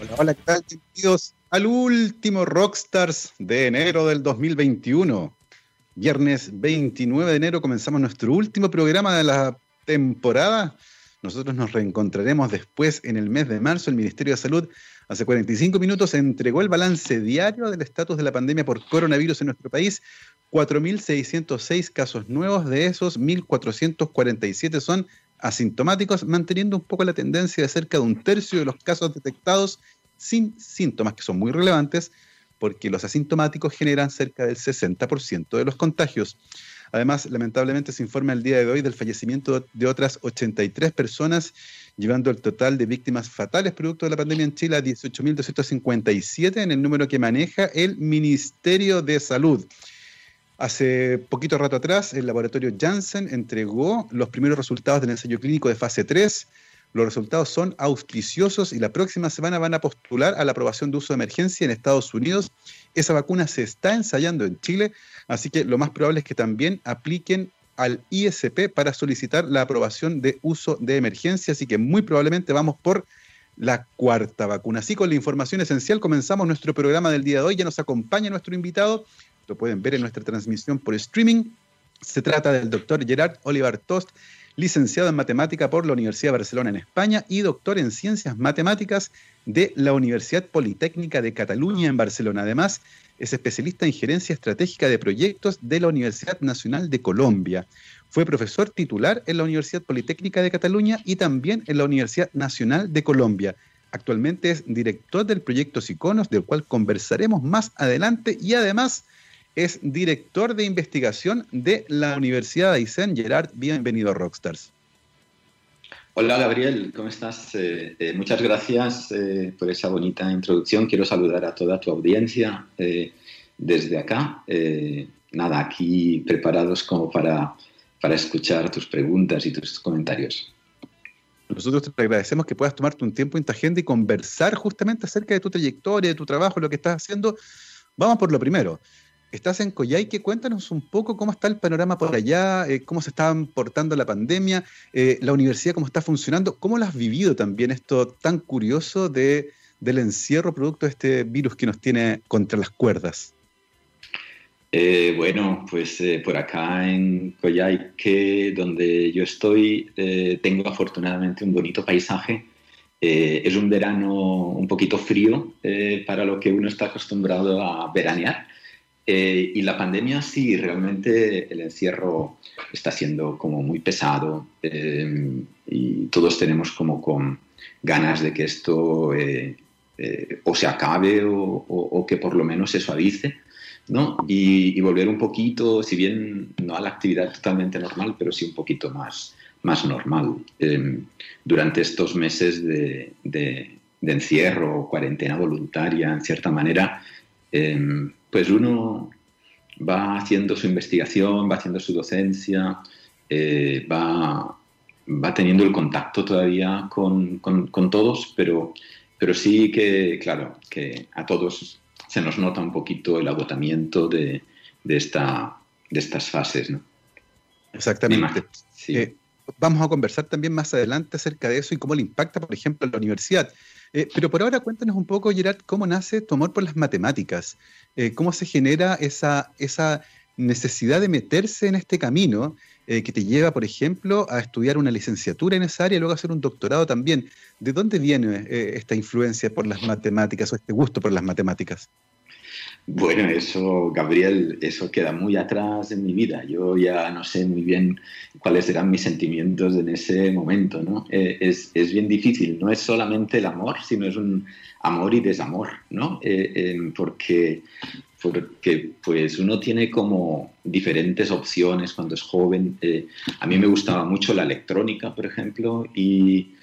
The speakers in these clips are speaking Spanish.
Hola, hola, ¿qué tal? Bienvenidos al último Rockstars de enero del 2021. Viernes 29 de enero comenzamos nuestro último programa de la temporada. Nosotros nos reencontraremos después en el mes de marzo. El Ministerio de Salud hace 45 minutos entregó el balance diario del estatus de la pandemia por coronavirus en nuestro país. 4.606 casos nuevos, de esos 1.447 son asintomáticos, manteniendo un poco la tendencia de cerca de un tercio de los casos detectados sin síntomas, que son muy relevantes, porque los asintomáticos generan cerca del 60% de los contagios. Además, lamentablemente se informa el día de hoy del fallecimiento de otras 83 personas, llevando el total de víctimas fatales producto de la pandemia en Chile a 18.257 en el número que maneja el Ministerio de Salud. Hace poquito rato atrás, el laboratorio Janssen entregó los primeros resultados del ensayo clínico de fase 3. Los resultados son auspiciosos y la próxima semana van a postular a la aprobación de uso de emergencia en Estados Unidos. Esa vacuna se está ensayando en Chile, así que lo más probable es que también apliquen al ISP para solicitar la aprobación de uso de emergencia, así que muy probablemente vamos por la cuarta vacuna. Así con la información esencial comenzamos nuestro programa del día de hoy. Ya nos acompaña nuestro invitado, pueden ver en nuestra transmisión por streaming. Se trata del doctor Gerard Olivar Tost, licenciado en matemática por la Universidad de Barcelona en España y doctor en ciencias matemáticas de la Universidad Politécnica de Cataluña en Barcelona. Además, es especialista en gerencia estratégica de proyectos de la Universidad Nacional de Colombia. Fue profesor titular en la Universidad Politécnica de Cataluña y también en la Universidad Nacional de Colombia. Actualmente es director del proyecto Siconos, del cual conversaremos más adelante y además es director de investigación de la Universidad de Aysén. Gerard, bienvenido a Rockstars. Hola Gabriel, ¿cómo estás? Eh, eh, muchas gracias eh, por esa bonita introducción. Quiero saludar a toda tu audiencia desde acá. nada, aquí preparados como para, para escuchar tus preguntas y tus comentarios. Nosotros te agradecemos que puedas tomarte un tiempo en tu agenda y conversar justamente acerca de tu trayectoria, de tu trabajo, lo que estás haciendo. Vamos por lo primero. Estás en Coyhaique, cuéntanos un poco cómo está el panorama por allá, eh, cómo se está portando la pandemia, eh, la universidad cómo está funcionando, cómo lo has vivido también esto tan curioso de, del encierro producto de este virus que nos tiene contra las cuerdas. Eh, bueno, pues por acá en Coyhaique, donde yo estoy, tengo afortunadamente un bonito paisaje. es un verano un poquito frío para lo que uno está acostumbrado a veranear eh, y la pandemia sí, realmente el encierro está siendo como muy pesado eh, y todos tenemos como ganas de que esto eh, o se acabe o, que por lo menos se suavice. ¿no? Y, volver un poquito, si bien no a la actividad totalmente normal, pero sí un poquito más, más normal. durante estos meses de encierro, cuarentena voluntaria, en cierta manera, pues uno va haciendo su investigación, va haciendo su docencia, eh, va, va, teniendo el contacto todavía con, todos, pero, pero sí que, claro, que a todos se nos nota un poquito el agotamiento de, esta, de estas fases. ¿no? Exactamente. Eh, vamos a conversar también más adelante acerca de eso y cómo le impacta, por ejemplo, a la universidad. Eh, pero por ahora cuéntanos un poco, Gerard, cómo nace tu amor por las matemáticas, eh, cómo se genera esa, esa necesidad de meterse en este camino eh, que te lleva, por ejemplo, a estudiar una licenciatura en esa área y luego a hacer un doctorado también. ¿De dónde viene esta influencia por las matemáticas o este gusto por las matemáticas? Bueno, eso, Gabriel, eso queda muy atrás en mi vida. Yo ya no sé muy bien cuáles eran mis sentimientos en ese momento, ¿no? Eh, es, es, bien difícil, no es solamente el amor, sino es un amor y desamor, ¿no? Eh, porque, porque pues uno tiene como diferentes opciones cuando es joven. Eh, a mí me gustaba mucho la electrónica, por ejemplo, y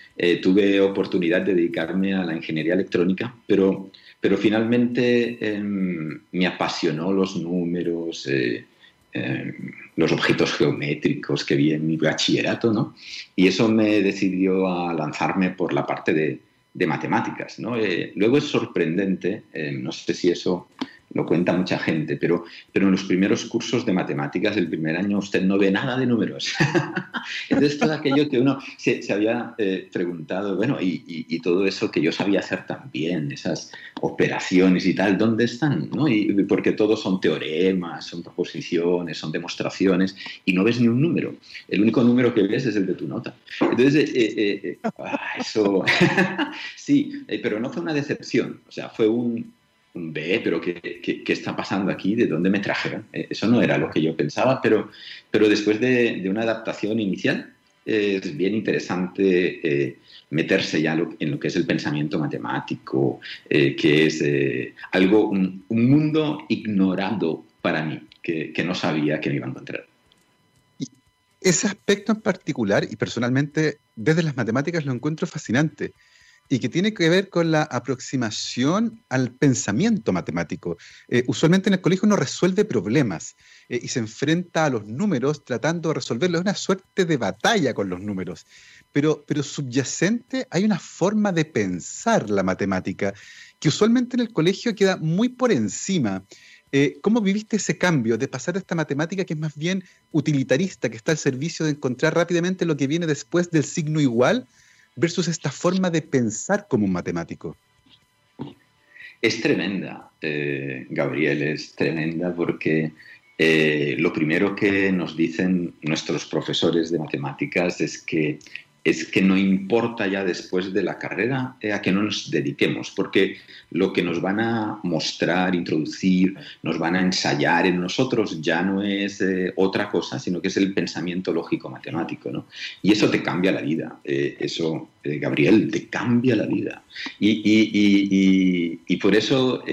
tuve oportunidad de dedicarme a la ingeniería electrónica, pero pero finalmente em, me apasionó los números, eh, em, los objetos geométricos que vi en mi bachillerato, ¿no? Y eso me decidió a lanzarme por la parte de, matemáticas, ¿no? Eh, luego es sorprendente, em, no sé si eso lo cuenta mucha gente, pero, pero en los primeros cursos de matemáticas del primer año usted no ve nada de números. Entonces todo aquello que uno se, había eh, preguntado, bueno, y, todo eso que yo sabía hacer también, esas operaciones y tal, ¿dónde están? ¿no? Y, porque todos son teoremas, son proposiciones, son demostraciones, y no ves ni un número. El único número que ves es el de tu nota. Entonces, eh, eh, ah, eso, sí, pero no fue una decepción, o sea, fue un ve, pero ¿qué, ¿qué, está pasando aquí? ¿De dónde me trajeron? Eh, eso no era lo que yo pensaba, pero, pero después de, una adaptación inicial es bien interesante eh, meterse ya en lo que es el pensamiento matemático, eh, que es algo, un, mundo ignorado para mí, que, que no sabía que me iba a encontrar. Ese aspecto en particular, y personalmente desde las matemáticas lo encuentro fascinante, y que tiene que ver con la aproximación al pensamiento matemático. Eh, usualmente en el colegio uno resuelve problemas eh, y se enfrenta a los números tratando de resolverlos. Es una suerte de batalla con los números. Pero, pero subyacente hay una forma de pensar la matemática que usualmente en el colegio queda muy por encima. Eh, ¿Cómo viviste ese cambio de pasar a esta matemática que es más bien utilitarista, que está al servicio de encontrar rápidamente lo que viene después del signo igual? Versus esta forma de pensar como un matemático? Es tremenda, eh, Gabriel, es tremenda porque eh, lo primero que nos dicen nuestros profesores de matemáticas es que es que no importa ya después de la carrera eh, a no nos dediquemos, porque lo que nos van a mostrar, introducir, nos van a ensayar en nosotros ya no es eh, otra cosa, sino que es el pensamiento lógico matemático. ¿no? Y eso te cambia la vida, eh, eso, Gabriel, te cambia la vida. Y, y, y por eso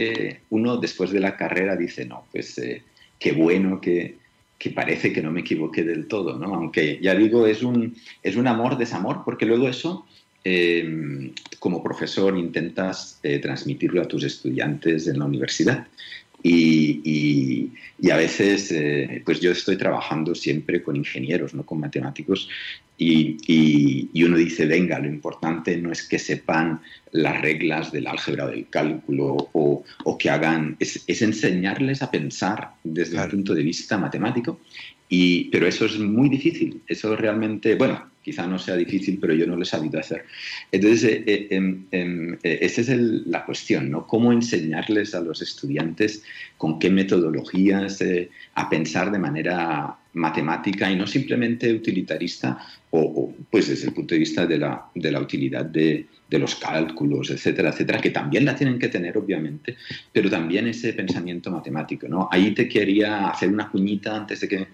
uno después de la carrera dice, no, pues qué bueno que que parece que no me equivoqué del todo, ¿no? Aunque ya digo, es un, es un amor-desamor, porque luego eso, eh, como profesor, intentas eh, transmitirlo a tus estudiantes en la universidad. Y, a veces, eh, pues yo estoy trabajando siempre con ingenieros, no con matemáticos, y, uno dice, venga, lo importante no es que sepan las reglas del álgebra o del cálculo o, que hagan, es, enseñarles a pensar desde el punto de vista matemático, y, pero eso es muy difícil, eso realmente, bueno, quizá no sea difícil, pero yo no lo he sabido hacer. Entonces, eh, eh, em, em, eh, esa es la cuestión, ¿no? Cómo enseñarles a los estudiantes con qué metodologías a pensar de manera matemática y no simplemente utilitarista, o, pues desde el punto de vista de la, de la utilidad de, los cálculos, etcétera, etcétera, que también la tienen que tener, obviamente, pero también ese pensamiento matemático, ¿no? Ahí te quería hacer una cuñita antes de que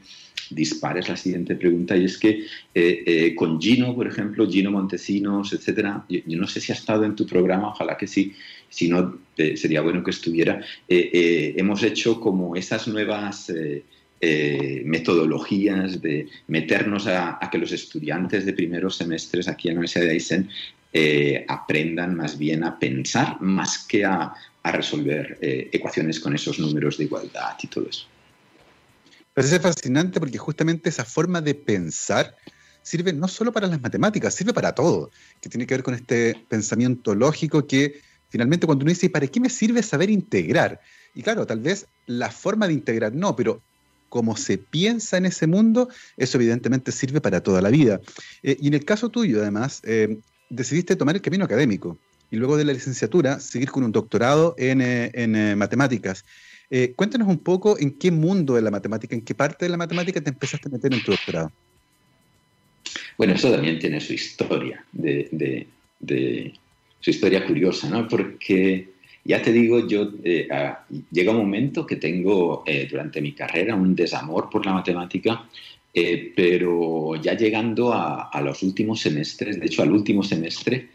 dispares la siguiente pregunta y es que eh, eh, con Gino, por ejemplo, Gino Montesinos, etcétera, yo, no sé si ha estado en tu programa, ojalá que sí, si no, eh, sería bueno que estuviera, hemos hecho como esas nuevas... metodologías de meternos a, que los estudiantes de primeros semestres aquí en la Universidad de Aysén aprendan más bien a pensar más que a, resolver ecuaciones con esos números de igualdad y todo eso. Parece fascinante porque justamente esa forma de pensar sirve no solo para las matemáticas, sirve para todo, que tiene que ver con este pensamiento lógico que finalmente cuando uno dice, ¿para qué me sirve saber integrar? Y claro, tal vez la forma de integrar no, pero como se piensa en ese mundo, eso evidentemente sirve para toda la vida. Eh, y en el caso tuyo, además, eh, decidiste tomar el camino académico y luego de la licenciatura seguir con un doctorado en, eh, matemáticas. Cuéntanos un poco en qué mundo de la matemática, en qué parte de la matemática te empezaste a meter en tu doctorado. Bueno, eso también tiene su historia, su historia curiosa, ¿no? Porque ya te digo, yo eh, llega un momento que tengo eh, durante mi carrera un desamor por la matemática, pero ya llegando a, los últimos semestres, de hecho al último semestre,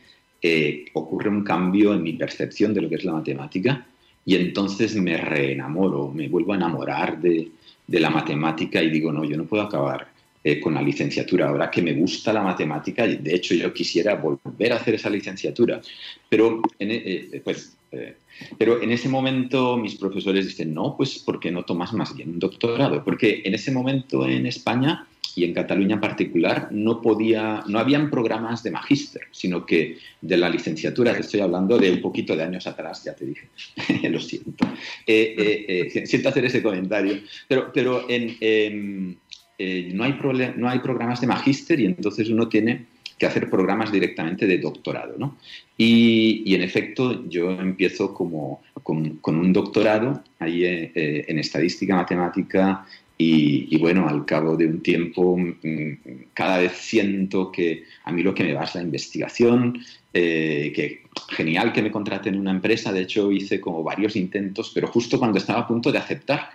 ocurre un cambio en mi percepción de lo que es la matemática y entonces me reenamoro, me vuelvo a enamorar de, la matemática y digo, no, yo no puedo acabar eh, con la licenciatura. Ahora que me gusta la matemática, de hecho yo quisiera volver a hacer esa licenciatura, pero eh, eh, pero en ese momento mis profesores dicen, no, pues ¿por qué no tomas más bien un doctorado? Porque en ese momento en España y en Cataluña en particular no podía, no habían programas de magíster, sino que de la licenciatura, te estoy hablando de un poquito de años atrás, ya te dije, lo siento, siento hacer ese comentario, pero, pero eh, no, hay no hay programas de magíster y entonces uno tiene que hacer programas directamente de doctorado. ¿no? Y, en efecto, yo empiezo como, con, un doctorado ahí eh, eh, en estadística matemática y, bueno, al cabo de un tiempo mm, cada vez siento que a mí lo que me va es la investigación, que genial que me contraten en una empresa, de hecho hice como varios intentos, pero justo cuando estaba a punto de aceptar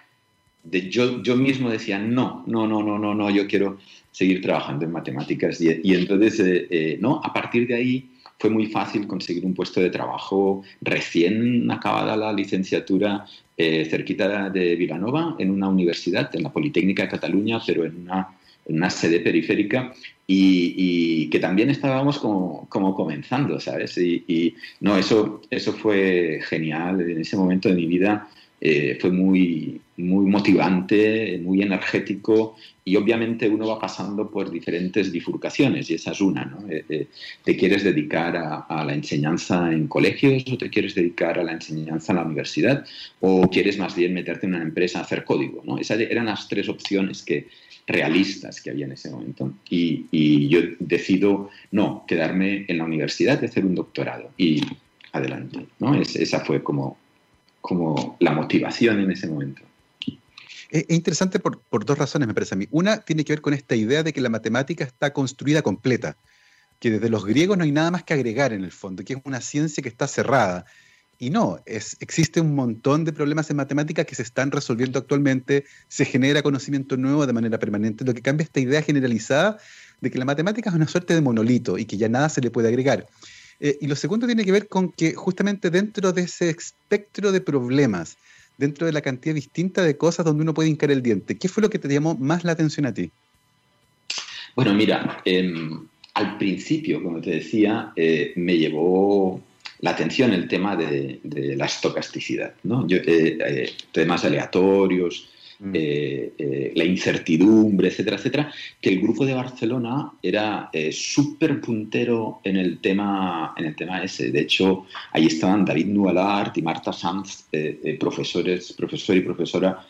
yo, yo mismo decía, no, no, no, no, no, no, yo quiero seguir trabajando en matemáticas. Y, entonces, eh, eh, no, a partir de ahí fue muy fácil conseguir un puesto de trabajo recién acabada la licenciatura eh, cerquita de Vilanova, en una universidad, en la Politécnica de Cataluña, pero en una, una sede periférica. Y, que también estábamos como, como comenzando, ¿sabes? Y, y, no, eso, eso fue genial. En ese momento de mi vida eh, fue muy, muy motivante, muy energético y obviamente uno va pasando por diferentes bifurcaciones y esa es una. ¿no? Eh, eh, ¿Te quieres dedicar a, la enseñanza en colegios o te quieres dedicar a la enseñanza en la universidad o quieres más bien meterte en una empresa a hacer código? ¿no? Esas eran las tres opciones que, realistas que había en ese momento. Y, y yo decido no, quedarme en la universidad y hacer un doctorado y adelante. ¿no? Es, esa fue como como la motivación en ese momento. Es interesante por, dos razones, me parece a mí. Una tiene que ver con esta idea de que la matemática está construida completa, que desde los griegos no hay nada más que agregar en el fondo, que es una ciencia que está cerrada. Y no, es, existe un montón de problemas en matemática que se están resolviendo actualmente, se genera conocimiento nuevo de manera permanente, lo que cambia esta idea generalizada de que la matemática es una suerte de monolito y que ya nada se le puede agregar. Eh, y lo segundo tiene que ver con que justamente dentro de ese espectro de problemas, dentro de la cantidad distinta de cosas donde uno puede hincar el diente, ¿qué fue lo que te llamó más la atención a ti? Bueno, mira, em, al principio, como te decía, eh, me llevó la atención el tema de, la estocasticidad, ¿no? Eh, temas aleatorios. Eh, eh, la incertidumbre, etcétera, etcétera, que el grupo de Barcelona era eh, súper puntero en el, tema, en el tema ese. De hecho, ahí estaban David Nualart y Marta Sanz, profesores, profesor y profesora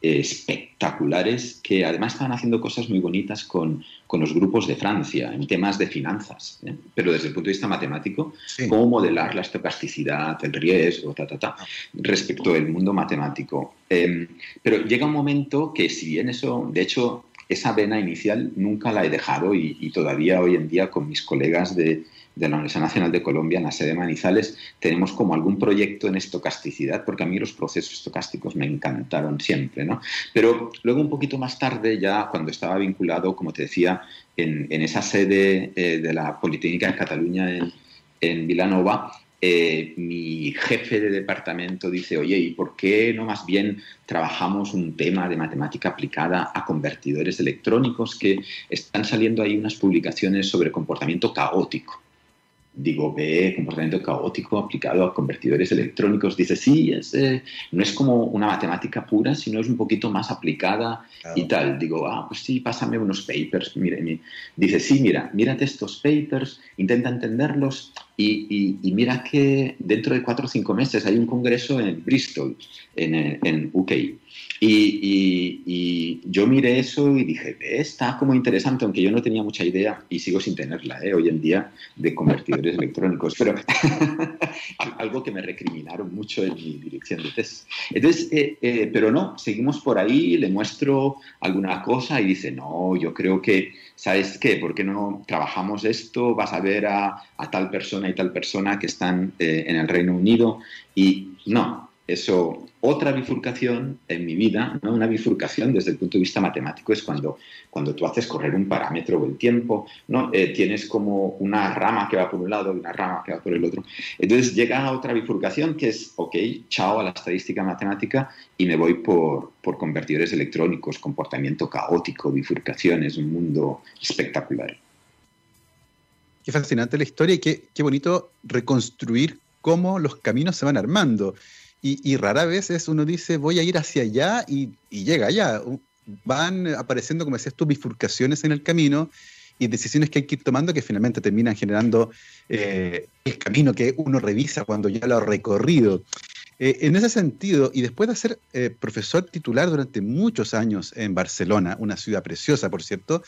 espectaculares que además estaban haciendo cosas muy bonitas con, con los grupos de Francia en temas de finanzas, ¿eh? pero desde el punto de vista matemático, cómo modelar la estocasticidad, el riesgo, ta, ta, ta, respecto del mundo matemático. Em, pero llega un momento que si bien eso, de hecho, esa vena inicial nunca la he dejado y todavía hoy en día con mis colegas de, de la Universidad Nacional de Colombia, en la sede de Manizales, tenemos como algún proyecto en estocasticidad, porque a mí los procesos estocásticos me encantaron siempre, ¿no? Pero luego un poquito más tarde, ya cuando estaba vinculado, como te decía, en, esa sede eh, de la Politécnica de Cataluña en, en Vilanova, eh, mi jefe de departamento dice, oye, ¿y por qué no más bien trabajamos un tema de matemática aplicada a convertidores electrónicos que están saliendo ahí unas publicaciones sobre comportamiento caótico? Digo, ve comportamiento caótico aplicado a convertidores electrónicos. Dice, sí, es, eh, no es como una matemática pura, sino es un poquito más aplicada y tal. Digo, ah, pues sí, pásame unos papers. Mire, Dice, sí, mira, mírate estos papers, intenta entenderlos y, mira que dentro de cuatro o cinco meses hay un congreso en Bristol, en, en UK. Y, yo miré eso y dije, está como interesante, aunque yo no tenía mucha idea y sigo sin tenerla ¿eh? hoy en día de convertidores electrónicos, pero algo que me recriminaron mucho en mi dirección de test. Entonces, eh, eh, pero no, seguimos por ahí, le muestro alguna cosa y dice, no, yo creo que, ¿sabes qué? ¿Por qué no trabajamos esto? Vas a ver a, a tal persona y tal persona que están en el Reino Unido y no, eso, otra bifurcación en mi vida, ¿no? una bifurcación desde el punto de vista matemático es cuando, cuando tú haces correr un parámetro o el tiempo, ¿no? Eh, tienes como una rama que va por un lado y una rama que va por el otro. Entonces llega a otra bifurcación que es, ok, chao a la estadística matemática y me voy por, por convertidores electrónicos, comportamiento caótico, bifurcaciones, un mundo espectacular. Qué fascinante la historia y qué, qué bonito reconstruir cómo los caminos se van armando. Y, rara vez es uno dice, voy a ir hacia allá y, llega allá. Van apareciendo, como decías tú, bifurcaciones en el camino y decisiones que hay que ir tomando que finalmente terminan generando eh, el camino que uno revisa cuando ya lo ha recorrido. Eh, en ese sentido, y después de ser eh, profesor titular durante muchos años en Barcelona, una ciudad preciosa, por cierto,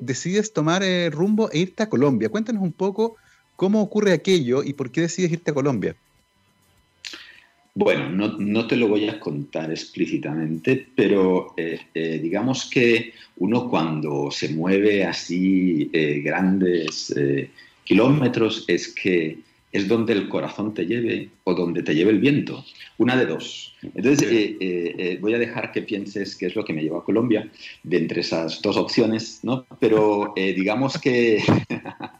decides tomar rumbo e irte a Colombia. Cuéntanos un poco cómo ocurre aquello y por qué decides irte a Colombia. Bueno, no, te lo voy a contar explícitamente, pero eh, eh, digamos que uno cuando se mueve así eh, grandes kilómetros es que es donde el corazón te lleve o donde te lleve el viento. Una de dos. Entonces, voy a dejar que pienses qué es lo que me llevó a Colombia de entre esas dos opciones, ¿no? Pero digamos, que,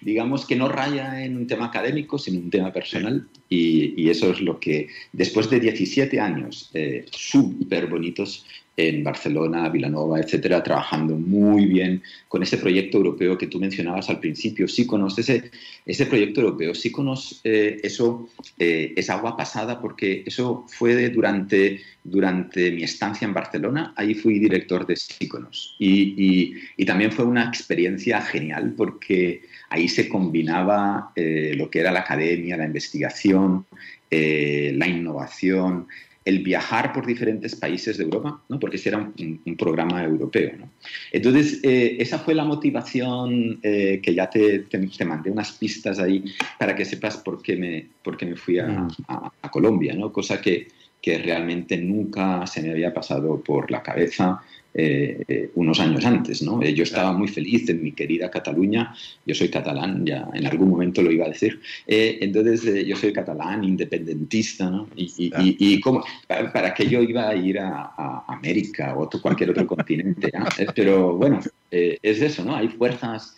digamos que no raya en un tema académico, sino un tema personal. Y, y eso es lo que, después de 17 años súper bonitos, en Barcelona, Vilanova, etcétera, trabajando muy bien con ese proyecto europeo que tú mencionabas al principio, Síconos. Ese, ese proyecto europeo, Síconos, eh, eso eh, es agua pasada porque eso fue durante, durante mi estancia en Barcelona, ahí fui director de Síconos. Y, y, también fue una experiencia genial porque ahí se combinaba eh, lo que era la academia, la investigación, la innovación, el viajar por diferentes países de Europa, ¿no? porque ese era un, programa europeo. ¿no? Entonces, eh, esa fue la motivación eh, que ya te, te, mandé unas pistas ahí para que sepas por qué me, por qué me fui a, mm. a, Colombia, ¿no? cosa que, que realmente nunca se me había pasado por la cabeza eh, eh, unos años antes. ¿no? Eh, yo estaba muy feliz en mi querida Cataluña, yo soy catalán, ya en algún momento lo iba a decir, entonces yo soy catalán, independentista, ¿no? y, y, para, qué yo iba a ir a, América o a cualquier otro continente, pero bueno, es eso, ¿no? hay fuerzas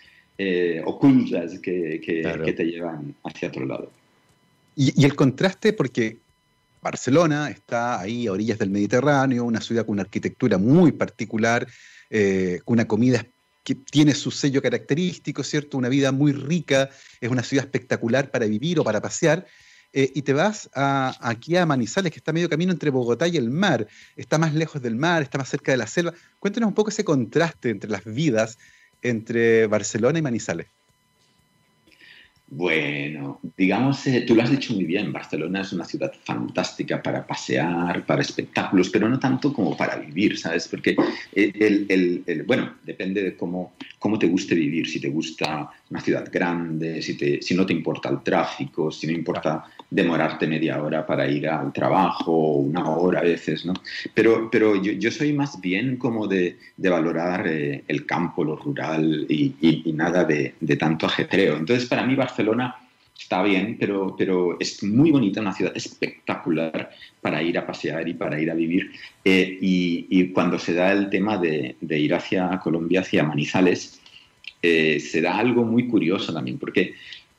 ocultas que, que, te llevan hacia otro lado. Y, el contraste, porque Barcelona está ahí a orillas del Mediterráneo, una ciudad con una arquitectura muy particular, eh, con una comida que tiene su sello característico, ¿cierto? Una vida muy rica, es una ciudad espectacular para vivir o para pasear. Eh, y te vas aquí a Manizales, que está medio camino entre Bogotá y el mar, está más lejos del mar, está más cerca de la selva. Cuéntanos un poco ese contraste entre las vidas entre Barcelona y Manizales. Bueno, digamos, eh, tú lo has dicho muy bien, Barcelona es una ciudad fantástica para pasear, para espectáculos, pero no tanto como para vivir, ¿sabes? Porque, el, bueno, depende de cómo, cómo te guste vivir, si te gusta una ciudad grande, si, te, si no te importa el tráfico, si no importa demorarte media hora para ir al trabajo, una hora a veces, ¿no? Pero, pero yo, soy más bien como de, valorar eh, el campo, lo rural y, nada de, de tanto ajetreo. Entonces, para mí Barcelona Barcelona está bien, pero, pero es muy bonita, una ciudad espectacular para ir a pasear y para ir a vivir. Eh, y, cuando se da el tema de, ir hacia Colombia, hacia Manizales, eh, se da algo muy curioso también, porque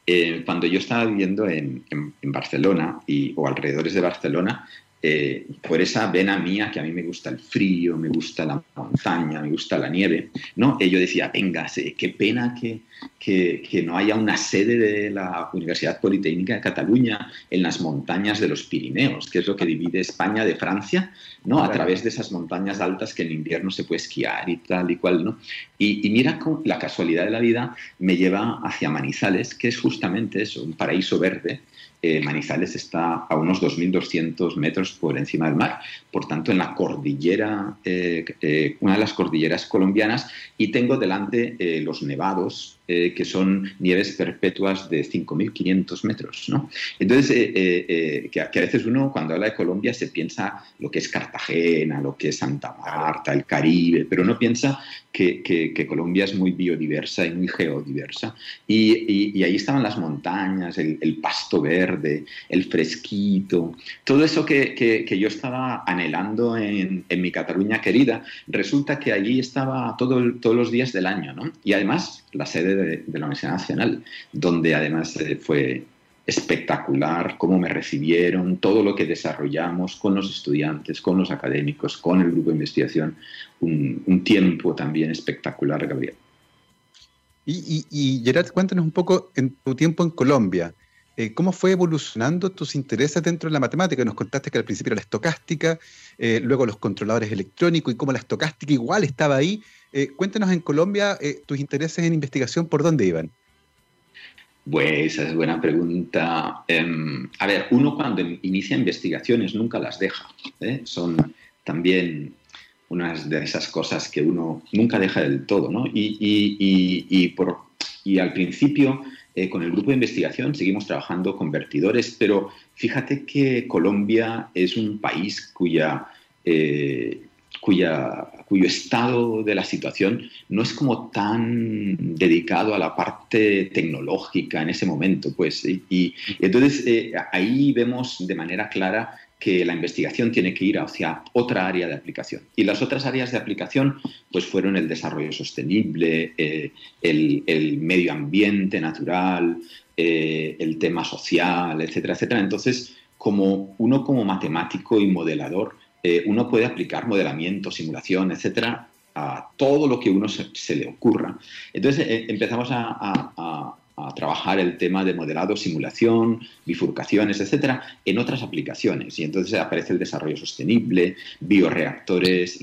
eh, cuando yo estaba viviendo en, Barcelona y, o alrededores de Barcelona, eh, por esa vena mía que a mí me gusta el frío, me gusta la montaña, me gusta la nieve, ¿no? Yo decía, venga, qué pena que, que, no haya una sede de la Universidad Politécnica de Cataluña en las montañas de los Pirineos, que es lo que divide España de Francia, ¿no? A través de esas montañas altas que en invierno se puede esquiar y tal y cual, ¿no? Y, y mira cómo la casualidad de la vida me lleva hacia Manizales, que es justamente eso, un paraíso verde, eh, Manizales está a unos 2.200 metros por encima del mar, por tanto en la cordillera, eh, eh, una de las cordilleras colombianas, y tengo delante los nevados eh, que son nieves perpetuas de 5.500 metros. ¿no? Entonces, eh, que, a veces uno cuando habla de Colombia se piensa lo que es Cartagena, lo que es Santa Marta, el Caribe, pero no piensa que, Colombia es muy biodiversa y muy geodiversa. Y, ahí estaban las montañas, el, pasto verde, el fresquito, todo eso que, yo estaba anhelando en, mi Cataluña querida, resulta que allí estaba todo, todos los días del año. ¿no? Y además la sede de, la Universidad Nacional, donde además eh, fue espectacular cómo me recibieron, todo lo que desarrollamos con los estudiantes, con los académicos, con el grupo de investigación, un, tiempo también espectacular, Gabriel. Y, Gerard, cuéntanos un poco en tu tiempo en Colombia. Eh, ¿Cómo fue evolucionando tus intereses dentro de la matemática? Nos contaste que al principio era la estocástica, eh, luego los controladores electrónicos y cómo la estocástica igual estaba ahí. Eh, cuéntanos en Colombia tus intereses en investigación, ¿por dónde iban? Pues esa es buena pregunta. Em, a ver, uno cuando inicia investigaciones nunca las deja. ¿eh? Son también unas de esas cosas que uno nunca deja del todo. ¿no? Y, por, y al principio, eh, con el grupo de investigación, seguimos trabajando con vertidores, pero fíjate que Colombia es un país cuya eh, cuya, cuyo estado de la situación no es como tan dedicado a la parte tecnológica en ese momento. Pues, y, entonces eh, ahí vemos de manera clara que la investigación tiene que ir hacia otra área de aplicación. Y las otras áreas de aplicación pues fueron el desarrollo sostenible, eh, el, medio ambiente natural, eh, el tema social, etcétera, etcétera. Entonces, como uno como matemático y modelador eh, uno puede aplicar modelamiento, simulación, etcétera, a todo lo que uno se, le ocurra. Entonces eh, empezamos a, trabajar el tema de modelado, simulación, bifurcaciones, etcétera, en otras aplicaciones. Y entonces aparece el desarrollo sostenible, bioreactores,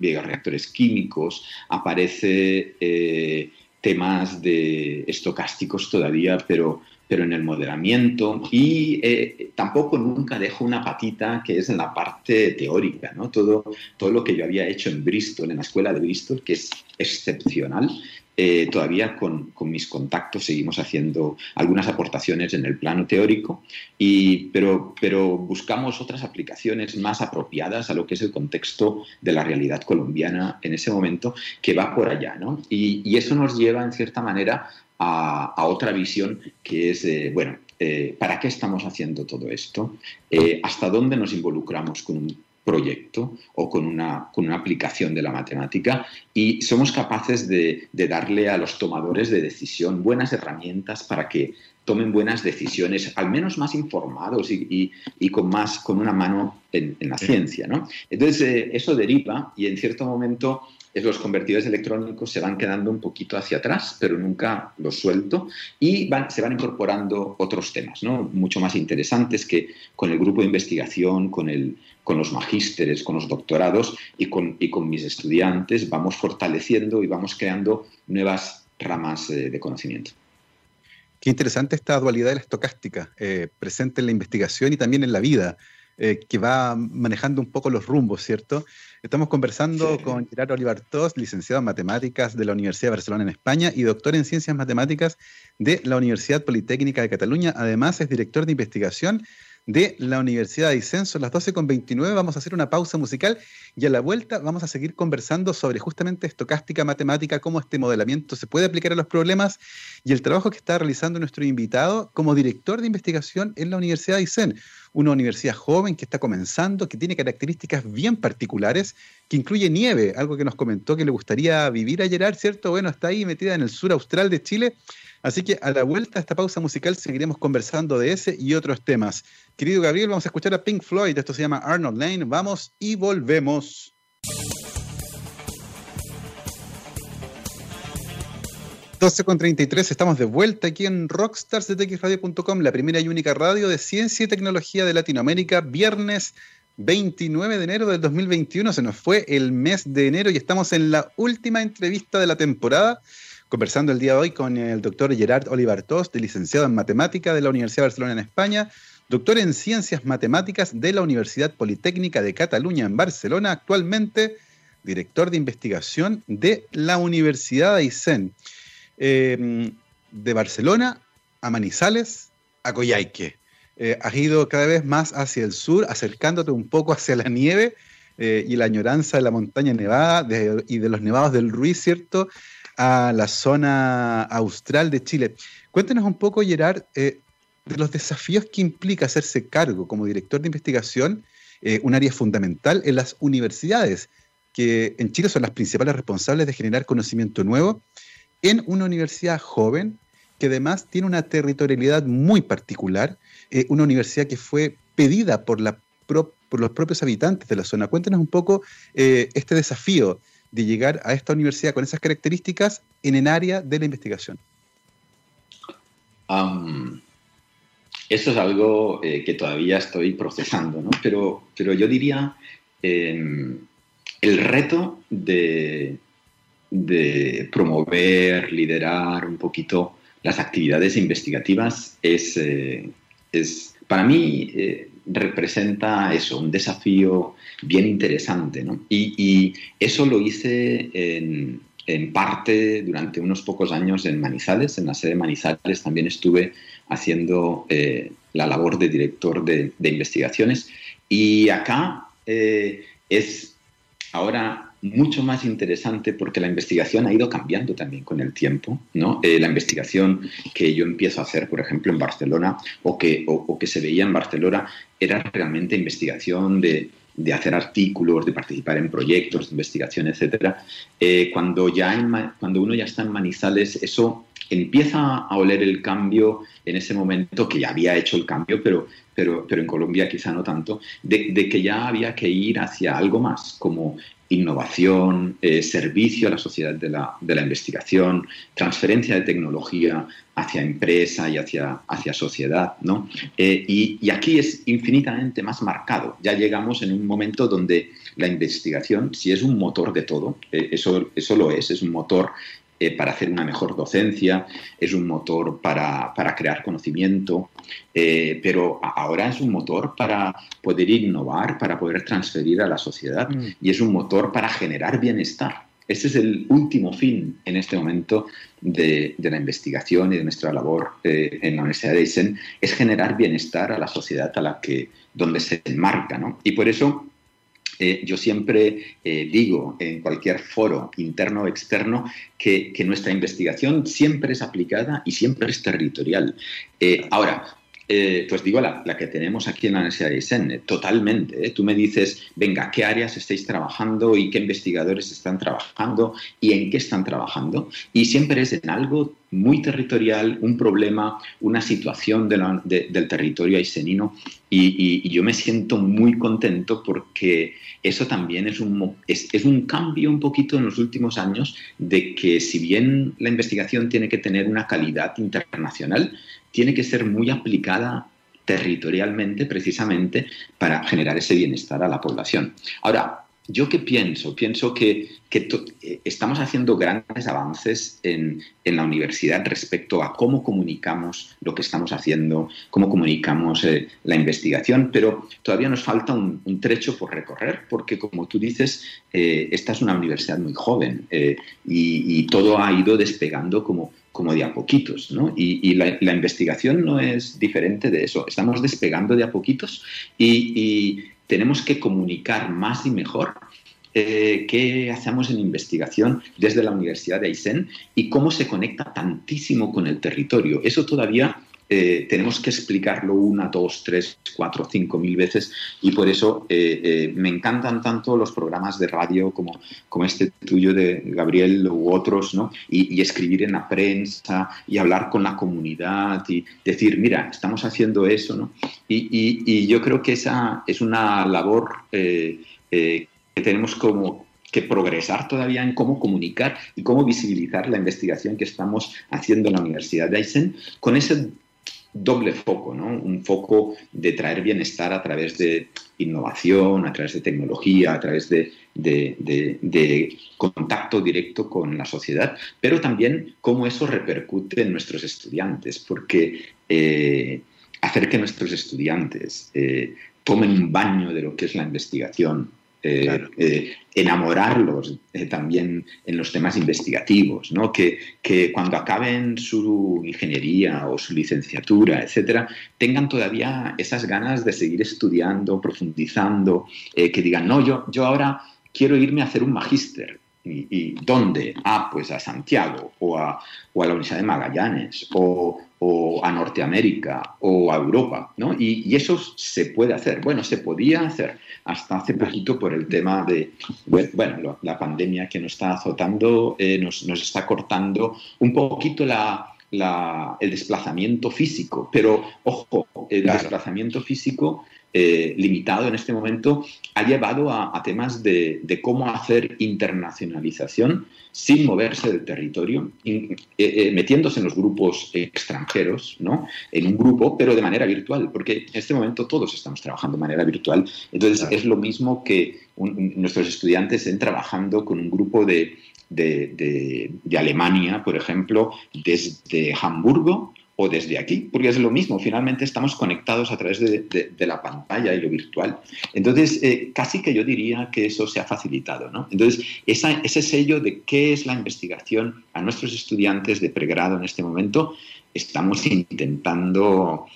bioreactores químicos, aparece eh, temas de estocásticos todavía, pero pero en el modelamiento y eh, tampoco nunca dejo una patita que es en la parte teórica, ¿no? Todo, todo lo que yo había hecho en Bristol, en la escuela de Bristol, que es excepcional, eh, todavía con, con, mis contactos seguimos haciendo algunas aportaciones en el plano teórico, y, pero, pero buscamos otras aplicaciones más apropiadas a lo que es el contexto de la realidad colombiana en ese momento, que va por allá. ¿no? Y, y eso nos lleva, en cierta manera, a, otra visión que es, eh, bueno, eh, ¿para qué estamos haciendo todo esto? ¿Hasta dónde nos involucramos con un proyecto o con una, con una aplicación de la matemática? Y somos capaces de, darle a los tomadores de decisión buenas herramientas para que tomen buenas decisiones, al menos más informados y, con, más, con una mano en, en la ciencia. ¿no? Entonces, eso deriva y en cierto momento los convertidores electrónicos se van quedando un poquito hacia atrás, pero nunca los suelto, y se van incorporando otros temas, ¿no? mucho más interesantes que con el grupo de investigación, con, el, con los magísteres, con los doctorados y con, y con mis estudiantes, vamos fortaleciendo y vamos creando nuevas ramas eh, de conocimiento. Qué interesante esta dualidad de la estocástica, eh, presente en la investigación y también en la vida, eh, que va manejando un poco los rumbos, ¿cierto? Estamos conversando con Gerardo Olivartos, licenciado en Matemáticas de la Universidad de Barcelona en España y doctor en Ciencias Matemáticas de la Universidad Politécnica de Cataluña. Además, es director de investigación de la Universidad de Icenso. A las 12.29 vamos a hacer una pausa musical y a la vuelta vamos a seguir conversando sobre justamente estocástica matemática, cómo este modelamiento se puede aplicar a los problemas y el trabajo que está realizando nuestro invitado como director de investigación en la Universidad de Isen una universidad joven que está comenzando, que tiene características bien particulares, que incluye nieve, algo que nos comentó que le gustaría vivir a Gerard, ¿cierto? Bueno, está ahí metida en el sur austral de Chile. Así que a la vuelta a esta pausa musical seguiremos conversando de ese y otros temas. Querido Gabriel, vamos a escuchar a Pink Floyd, esto se llama Arnold Lane, vamos y volvemos. 12 con 33, estamos de vuelta aquí en rockstarsdetxradio.com, la primera y única radio de ciencia y tecnología de Latinoamérica, viernes 29 de enero del 2021. Se nos fue el mes de enero y estamos en la última entrevista de la temporada, conversando el día de hoy con el doctor Gerard Olivar Tost, licenciado en matemática de la Universidad de Barcelona en España, doctor en ciencias matemáticas de la Universidad Politécnica de Cataluña en Barcelona, actualmente director de investigación de la Universidad de Aysén. Em, de Barcelona a Manizales a Coyhaique. Eh, has ido cada vez más hacia el sur, acercándote un poco hacia la nieve eh, y la añoranza de la montaña nevada y de los nevados del Ruiz, ¿cierto? A la zona austral de Chile. Cuéntenos un poco, Gerard, eh, de los desafíos que implica hacerse cargo como director de investigación, un área fundamental en las universidades, que en Chile son las principales responsables de generar conocimiento nuevo en una universidad joven que además tiene una territorialidad muy particular, eh, una universidad que fue pedida por, los propios habitantes de la zona. Cuéntanos un poco eh, este desafío de llegar a esta universidad con esas características en el área de la investigación. eso es algo eh, que todavía estoy procesando, ¿no? pero, pero yo diría em, el reto de, de promover, liderar un poquito las actividades investigativas es, eh, es para mí, eh, representa eso, un desafío bien interesante. ¿no? Y, eso lo hice en, en, parte durante unos pocos años en Manizales, en la sede de Manizales también estuve haciendo eh, la labor de director de, de investigaciones. Y acá es ahora mucho más interesante porque la investigación ha ido cambiando también con el tiempo. ¿no? Eh, la investigación que yo empiezo a hacer, por ejemplo, en Barcelona o que, o, que se veía en Barcelona era realmente investigación de, de, hacer artículos, de participar en proyectos de investigación, etc. Eh, cuando, ya cuando uno ya está en Manizales, eso empieza a oler el cambio en ese momento, que ya había hecho el cambio, pero, pero, pero en Colombia quizá no tanto, de, que ya había que ir hacia algo más, como innovación, eh, servicio a la sociedad de la, de la, investigación, transferencia de tecnología hacia empresa y hacia, hacia sociedad. ¿no? Eh, y, y, aquí es infinitamente más marcado. Ya llegamos en un momento donde la investigación, si es un motor de todo, eh, eso, eso lo es, es un motor eh, para hacer una mejor docencia, es un motor para, crear conocimiento, eh, pero ahora es un motor para poder innovar, para poder transferir a la sociedad mm. y es un motor para generar bienestar. Ese es el último fin en este momento de, la investigación y de nuestra labor eh, en la Universidad de Eisen, es generar bienestar a la sociedad a la que, donde se enmarca. ¿no? Y por eso eh, yo siempre eh, digo en cualquier foro interno o externo que, nuestra investigación siempre es aplicada y siempre es territorial. Eh, ahora, pues digo la, que tenemos aquí en la Universidad de Isen, totalmente. Tú me dices, venga, ¿qué áreas estáis trabajando y qué investigadores están trabajando y en qué están trabajando? Y siempre es en algo muy territorial, un problema, una situación del territorio aisenino y, yo me siento muy contento porque eso también es un, es, un cambio un poquito en los últimos años de que si bien la investigación tiene que tener una calidad internacional, tiene que ser muy aplicada territorialmente precisamente para generar ese bienestar a la población. Ahora, ¿Yo qué pienso? Pienso que, eh, estamos haciendo grandes avances en, la universidad respecto a cómo comunicamos lo que estamos haciendo, cómo comunicamos eh, la investigación, pero todavía nos falta un, trecho por recorrer, porque como tú dices, eh, esta es una universidad muy joven y, todo ha ido despegando como, como de a poquitos, ¿no? Y, la, investigación no es diferente de eso. Estamos despegando de a poquitos y tenemos que comunicar más y mejor eh, qué hacemos en investigación desde la Universidad de Aysén y cómo se conecta tantísimo con el territorio. Eso todavía eh, tenemos que explicarlo una, dos, tres, cuatro, cinco mil veces y por eso eh, me encantan tanto los programas de radio como, como este tuyo de Gabriel u otros, ¿no? Y, escribir en la prensa y hablar con la comunidad y decir, mira, estamos haciendo eso, ¿no? Y, yo creo que esa es una labor eh, que tenemos como que progresar todavía en cómo comunicar y cómo visibilizar la investigación que estamos haciendo en la Universidad de Eisen con ese doble foco, ¿no? Un foco de traer bienestar a través de innovación, a través de tecnología, a través de, contacto directo con la sociedad, pero también cómo eso repercute en nuestros estudiantes, porque eh, hacer que nuestros estudiantes eh, tomen un baño de lo que es la investigación, enamorarlos también en los temas investigativos, ¿no? que, que, cuando acaben su ingeniería o su licenciatura, etcétera, tengan todavía esas ganas de seguir estudiando, profundizando, que digan, no, yo, yo ahora quiero irme a hacer un magíster, ¿Y, dónde? Ah, pues a Santiago o a, o a la Universidad de Magallanes o, o, a Norteamérica o a Europa, ¿no? Y, eso se puede hacer. Bueno, se podía hacer hasta hace poquito por el tema de, bueno, la pandemia que nos está azotando, eh, nos, nos, está cortando un poquito la, la, el desplazamiento físico, pero ojo, el desplazamiento físico eh, limitado en este momento ha llevado a, temas de, cómo hacer internacionalización sin moverse del territorio, eh, eh, metiéndose en los grupos extranjeros, ¿no? en un grupo, pero de manera virtual, porque en este momento todos estamos trabajando de manera virtual. Entonces es lo mismo que nuestros estudiantes estén trabajando con un grupo de, de, de Alemania, por ejemplo, desde Hamburgo o desde aquí, porque es lo mismo, finalmente estamos conectados a través de, la pantalla y lo virtual. Entonces, eh, casi que yo diría que eso se ha facilitado. ¿no? Entonces, ese sello de qué es la investigación a nuestros estudiantes de pregrado en este momento, estamos intentando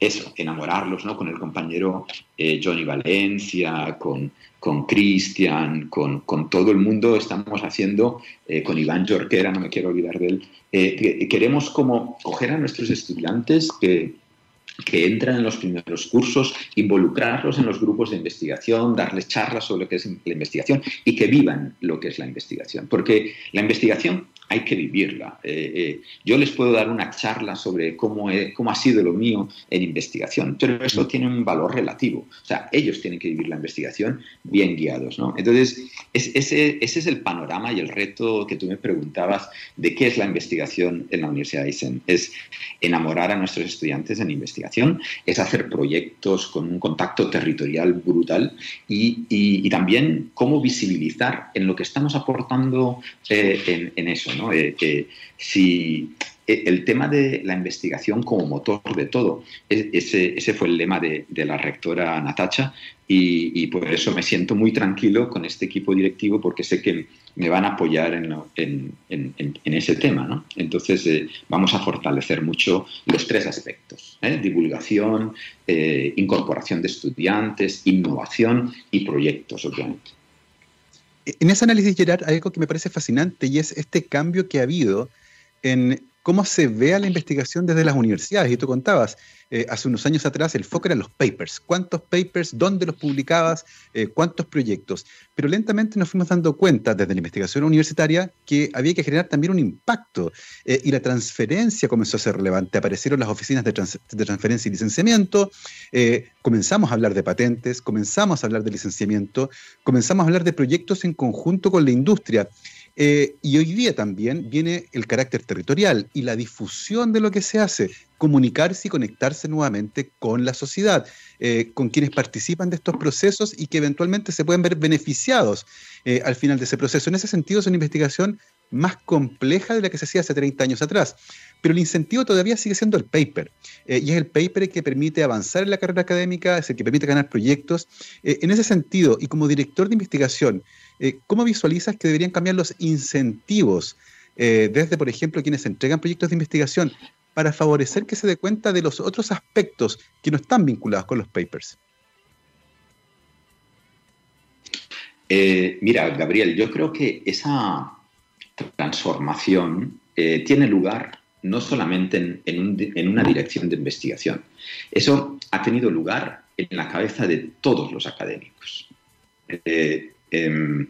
eso, enamorarlos ¿no? con el compañero eh, Johnny Valencia, con, con Cristian, con, todo el mundo estamos haciendo, eh, con Iván Jorquera, no me quiero olvidar de él, eh, queremos como coger a nuestros estudiantes que, que entran en los primeros cursos, involucrarlos en los grupos de investigación, darles charlas sobre lo que es la investigación y que vivan lo que es la investigación. Porque la investigación hay que vivirla. Eh, eh, yo les puedo dar una charla sobre cómo, cómo ha sido lo mío en investigación, pero eso mm. tiene un valor relativo. O sea, ellos tienen que vivir la investigación bien guiados. ¿no? Entonces, ese, ese, es el panorama y el reto que tú me preguntabas de qué es la investigación en la Universidad de Eisen. Es enamorar a nuestros estudiantes en investigación, es hacer proyectos con un contacto territorial brutal y, y, también cómo visibilizar en lo que estamos aportando eh, en, en eso. Eh, si eh, el tema de la investigación como motor de todo, e, ese, fue el lema de, la rectora Natacha y, por eso me siento muy tranquilo con este equipo directivo porque sé que me van a apoyar en, ese tema. Entonces eh, vamos a fortalecer mucho los tres aspectos, divulgación, incorporación de estudiantes, innovación y proyectos, obviamente. En ese análisis, Gerard, hay algo que me parece fascinante y es este cambio que ha habido en cómo se ve a la investigación desde las universidades. Y tú contabas, eh, hace unos años atrás el foco eran los papers. ¿Cuántos papers? ¿Dónde los publicabas? Eh, ¿Cuántos proyectos? Pero lentamente nos fuimos dando cuenta desde la investigación universitaria que había que generar también un impacto eh, y la transferencia comenzó a ser relevante. Aparecieron las oficinas de, de transferencia y licenciamiento, comenzamos a hablar de patentes, comenzamos a hablar de licenciamiento, comenzamos a hablar de proyectos en conjunto con la industria. Eh, y hoy día también viene el carácter territorial y la difusión de lo que se hace, comunicarse y conectarse nuevamente con la sociedad, eh, con quienes participan de estos procesos y que eventualmente se pueden ver beneficiados eh, al final de ese proceso. En ese sentido es una investigación más compleja de la que se hacía hace 30 años atrás. Pero el incentivo todavía sigue siendo el paper. y es el paper que permite avanzar en la carrera académica, es el que permite ganar proyectos. en ese sentido, y como director de investigación, eh, ¿cómo visualizas que deberían cambiar los incentivos eh, desde, por ejemplo, quienes entregan proyectos de investigación para favorecer que se dé cuenta de los otros aspectos que no están vinculados con los papers? Eh, mira, Gabriel, yo creo que esa transformación tiene lugar no solamente en, una dirección de investigación. Eso ha tenido lugar en la cabeza de todos los académicos. Em,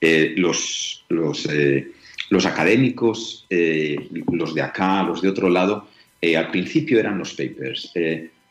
eh, los, los, eh, los, académicos, eh, los de acá, los de otro lado, al principio eran los papers.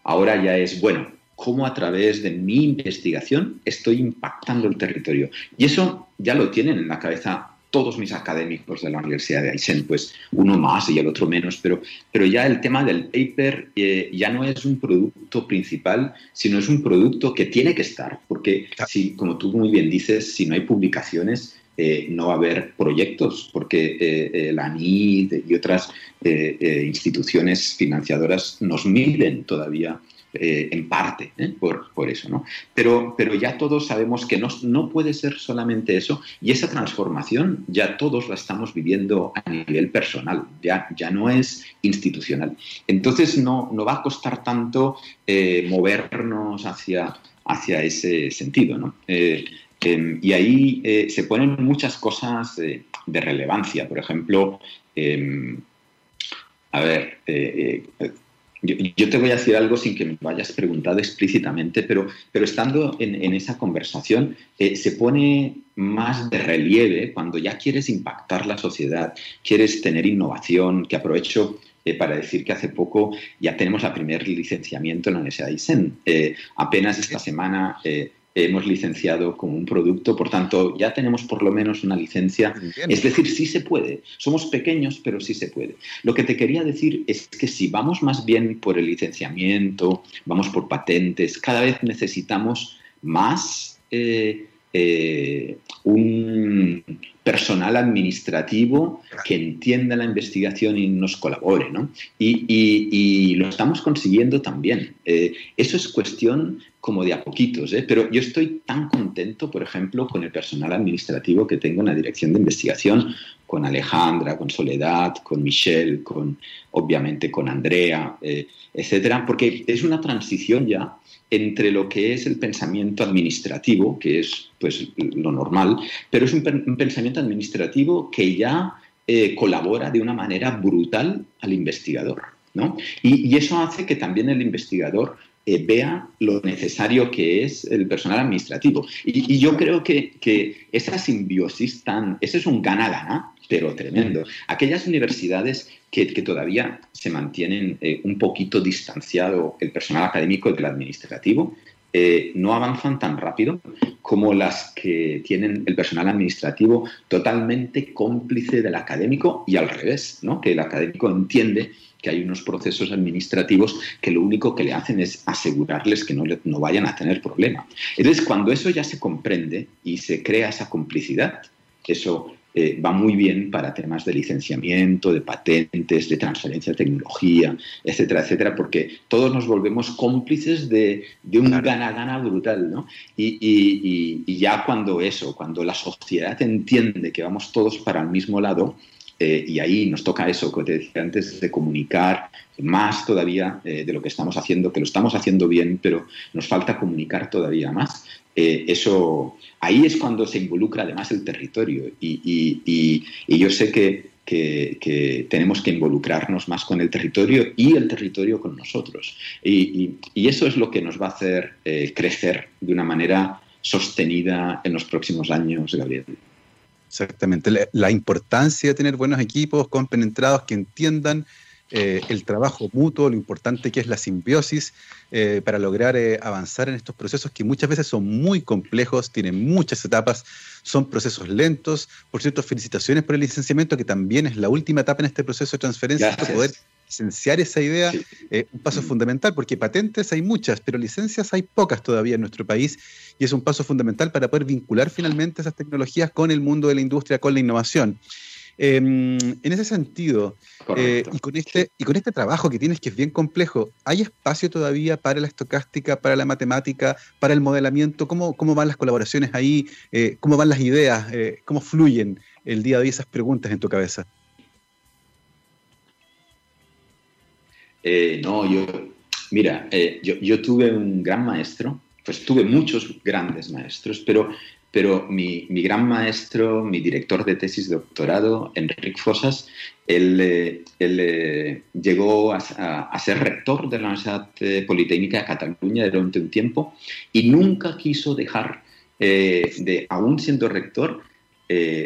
ahora ya es, bueno, cómo a través de mi investigación estoy impactando el territorio. Y eso ya lo tienen en la cabeza todos mis académicos de la Universidad de Aysén, pues uno más y el otro menos, pero, pero ya el tema del paper eh, ya no es un producto principal, sino es un producto que tiene que estar, porque si, como tú muy bien dices, si no hay publicaciones, eh, no va a haber proyectos, porque eh, la NID y otras instituciones financiadoras nos miden todavía eh, en parte ¿eh? por, por, eso, ¿no? Pero, pero ya todos sabemos que no, no puede ser solamente eso y esa transformación ya todos la estamos viviendo a nivel personal, ya, ya no es institucional. Entonces no, no va a costar tanto eh, movernos hacia, hacia ese sentido, ¿no? Em, y ahí se ponen muchas cosas de relevancia. Por ejemplo, em, a ver, yo, te voy a decir algo sin que me lo hayas preguntado explícitamente, pero, pero estando en, esa conversación eh, se pone más de relieve cuando ya quieres impactar la sociedad, quieres tener innovación, que aprovecho eh, para decir que hace poco ya tenemos el primer licenciamiento en la Universidad de Isen. Eh, apenas esta semana hemos licenciado como un producto, por tanto ya tenemos por lo menos una licencia. Es decir, sí se puede. Somos pequeños, pero sí se puede. Lo que te quería decir es que si vamos más bien por el licenciamiento, vamos por patentes, cada vez necesitamos más eh, eh, un personal administrativo que entienda la investigación y nos colabore, ¿no? Y, lo estamos consiguiendo también. Eh, eso es cuestión como de a poquitos, ¿eh? pero yo estoy tan contento, por ejemplo, con el personal administrativo que tengo en la dirección de investigación, con Alejandra, con Soledad, con Michelle, con obviamente con Andrea, eh, etcétera, porque es una transición ya entre lo que es el pensamiento administrativo, que es pues lo normal, pero es un, pensamiento administrativo que ya eh, colabora de una manera brutal al investigador. ¿no? y, eso hace que también el investigador eh, vea lo necesario que es el personal administrativo. Y, yo creo que, esa simbiosis tan, ese es un gana-gana, pero tremendo. Aquellas universidades que, todavía se mantienen eh, un poquito distanciado el personal académico del administrativo, eh, no avanzan tan rápido como las que tienen el personal administrativo totalmente cómplice del académico y al revés, ¿no? que el académico entiende que hay unos procesos administrativos que lo único que le hacen es asegurarles que no, no vayan a tener problema. Entonces, cuando eso ya se comprende y se crea esa complicidad, eso eh, va muy bien para temas de licenciamiento, de patentes, de transferencia de tecnología, etcétera, etcétera, porque todos nos volvemos cómplices de, un gana-gana brutal, ¿no? Y, y, ya cuando eso, cuando la sociedad entiende que vamos todos para el mismo lado, eh, y ahí nos toca eso que te decía antes, de comunicar más todavía eh, de lo que estamos haciendo, que lo estamos haciendo bien, pero nos falta comunicar todavía más. Eh, eso, ahí es cuando se involucra además el territorio. Y, yo sé que, tenemos que involucrarnos más con el territorio y el territorio con nosotros. Y, eso es lo que nos va a hacer crecer de una manera sostenida en los próximos años, Gabriel. Exactamente. La, importancia de tener buenos equipos compenetrados que entiendan eh, el trabajo mutuo, lo importante que es la simbiosis eh, para lograr eh, avanzar en estos procesos que muchas veces son muy complejos, tienen muchas etapas, son procesos lentos. Por cierto, felicitaciones por el licenciamiento, que también es la última etapa en este proceso de transferencia, para poder licenciar esa idea, un paso mm. fundamental, porque patentes hay muchas, pero licencias hay pocas todavía en nuestro país y es un paso fundamental para poder vincular finalmente esas tecnologías con el mundo de la industria, con la innovación. Em, en ese sentido, eh, y, con este, y con este trabajo que tienes que es bien complejo, ¿hay espacio todavía para la estocástica, para la matemática, para el modelamiento? ¿Cómo, cómo van las colaboraciones ahí? Eh, ¿Cómo van las ideas? Eh, ¿Cómo fluyen el día de hoy esas preguntas en tu cabeza? No, yo, mira, yo, yo tuve un gran maestro pues tuve muchos grandes maestros, pero, pero mi, gran maestro, mi director de tesis de doctorado, Enrique Fosas, él, eh, eh, llegó a, ser rector de la Universidad eh, Politécnica de Cataluña durante un tiempo y nunca quiso dejar de, aún siendo rector,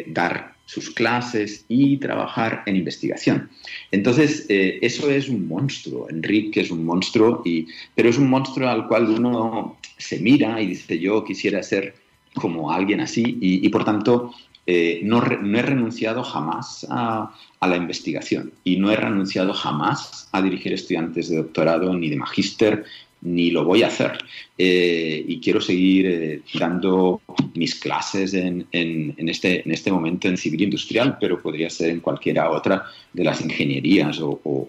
dar sus clases y trabajar en investigación. Entonces, eso es un monstruo. Enrique es un monstruo, y, pero es un monstruo al cual uno se mira y dice yo quisiera ser como alguien así y, por tanto eh, no, he renunciado jamás a, la investigación y no he renunciado jamás a dirigir estudiantes de doctorado ni de magíster ni lo voy a hacer. Eh, y quiero seguir eh, dando mis clases en, este, en este momento en civil industrial, pero podría ser en cualquiera otra de las ingenierías o, o,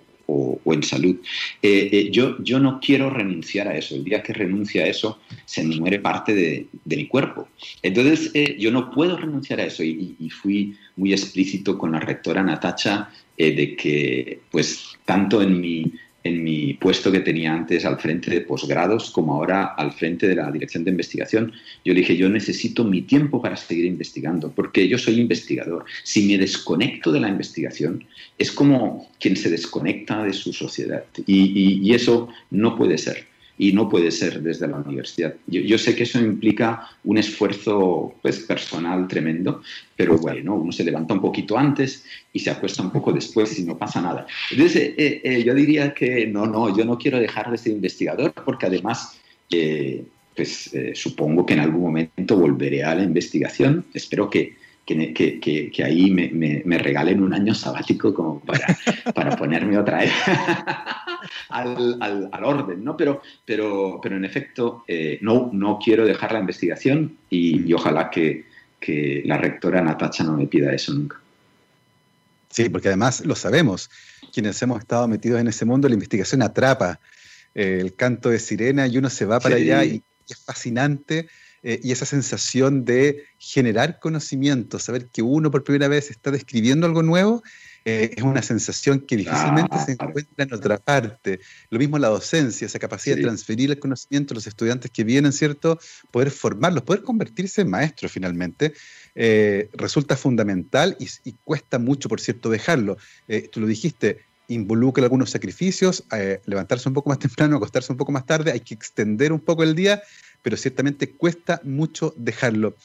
en salud. Eh, eh, yo, yo no quiero renunciar a eso. El día que renuncie a eso, se muere parte de, mi cuerpo. Entonces, yo no puedo renunciar a eso y, y, fui muy explícito con la rectora Natacha de que, pues, tanto en mi en mi puesto que tenía antes al frente de posgrados como ahora al frente de la dirección de investigación. Yo le dije, yo necesito mi tiempo para seguir investigando, porque yo soy investigador. Si me desconecto de la investigación, es como quien se desconecta de su sociedad. y eso no puede ser y no puede ser desde la universidad. Yo, sé que eso implica un esfuerzo pues, personal tremendo, pero bueno, uno se levanta un poquito antes y se acuesta un poco después y no pasa nada. Entonces, eh, eh, eh, yo diría que no, no, yo no quiero dejar de ser investigador porque además... pues supongo que en algún momento volveré a la investigación. Espero que, que, que, ahí me, me, regalen un año sabático como para, para ponerme otra vez al, al, orden, ¿no? Pero, pero, pero en efecto, eh, no, no quiero dejar la investigación y, ojalá que, que la rectora Natacha no me pida eso nunca. Sí, porque además lo sabemos, quienes hemos estado metidos en ese mundo, la investigación atrapa eh, el canto de sirena y uno se va para allá y, es fascinante eh, y esa sensación de generar conocimiento, saber que uno por primera vez está describiendo algo nuevo, eh, es una sensación que difícilmente se encuentra en otra parte. Lo mismo la docencia, esa capacidad de transferir el conocimiento a los estudiantes que vienen, ¿cierto? Poder formarlos, poder convertirse en maestros finalmente, eh, resulta fundamental y, cuesta mucho, por cierto, dejarlo. tú lo dijiste, involucra algunos sacrificios, levantarse un poco más temprano, acostarse un poco más tarde, hay que extender un poco el día, pero ciertamente cuesta mucho dejarlo.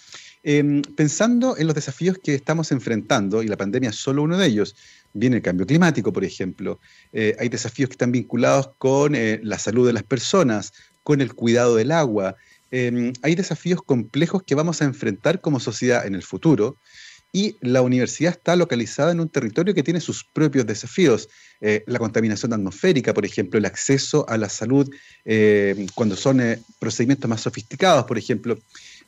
Em, pensando en los desafíos que estamos enfrentando, y la pandemia es solo uno de ellos, viene el cambio climático, por ejemplo, eh, hay desafíos que están vinculados con eh, la salud de las personas, con el cuidado del agua, em, hay desafíos complejos que vamos a enfrentar como sociedad en el futuro, y la universidad está localizada en un territorio que tiene sus propios desafíos. Eh, la contaminación atmosférica, por ejemplo, el acceso a la salud eh, cuando son eh, procedimientos más sofisticados, por ejemplo.